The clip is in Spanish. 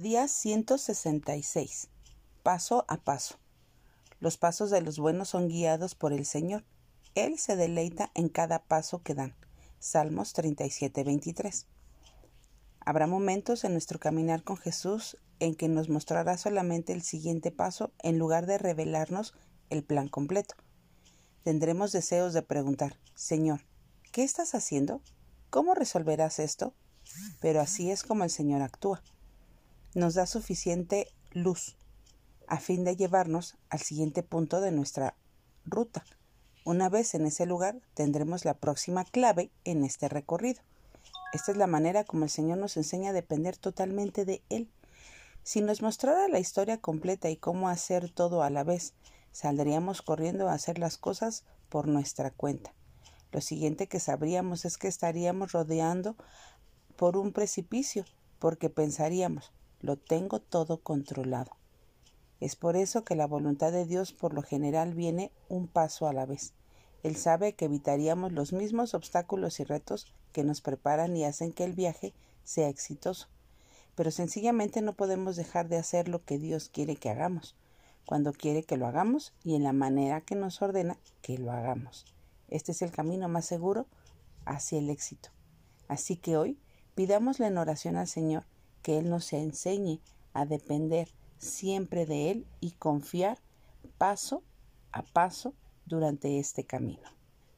Día 166. Paso a paso. Los pasos de los buenos son guiados por el Señor. Él se deleita en cada paso que dan. Salmos 37, 23. Habrá momentos en nuestro caminar con Jesús en que nos mostrará solamente el siguiente paso en lugar de revelarnos el plan completo. Tendremos deseos de preguntar, Señor, ¿qué estás haciendo? ¿Cómo resolverás esto? Pero así es como el Señor actúa nos da suficiente luz a fin de llevarnos al siguiente punto de nuestra ruta. Una vez en ese lugar tendremos la próxima clave en este recorrido. Esta es la manera como el Señor nos enseña a depender totalmente de Él. Si nos mostrara la historia completa y cómo hacer todo a la vez, saldríamos corriendo a hacer las cosas por nuestra cuenta. Lo siguiente que sabríamos es que estaríamos rodeando por un precipicio, porque pensaríamos, lo tengo todo controlado. Es por eso que la voluntad de Dios por lo general viene un paso a la vez. Él sabe que evitaríamos los mismos obstáculos y retos que nos preparan y hacen que el viaje sea exitoso. Pero sencillamente no podemos dejar de hacer lo que Dios quiere que hagamos, cuando quiere que lo hagamos y en la manera que nos ordena que lo hagamos. Este es el camino más seguro hacia el éxito. Así que hoy pidámosle en oración al Señor que Él nos enseñe a depender siempre de Él y confiar paso a paso durante este camino.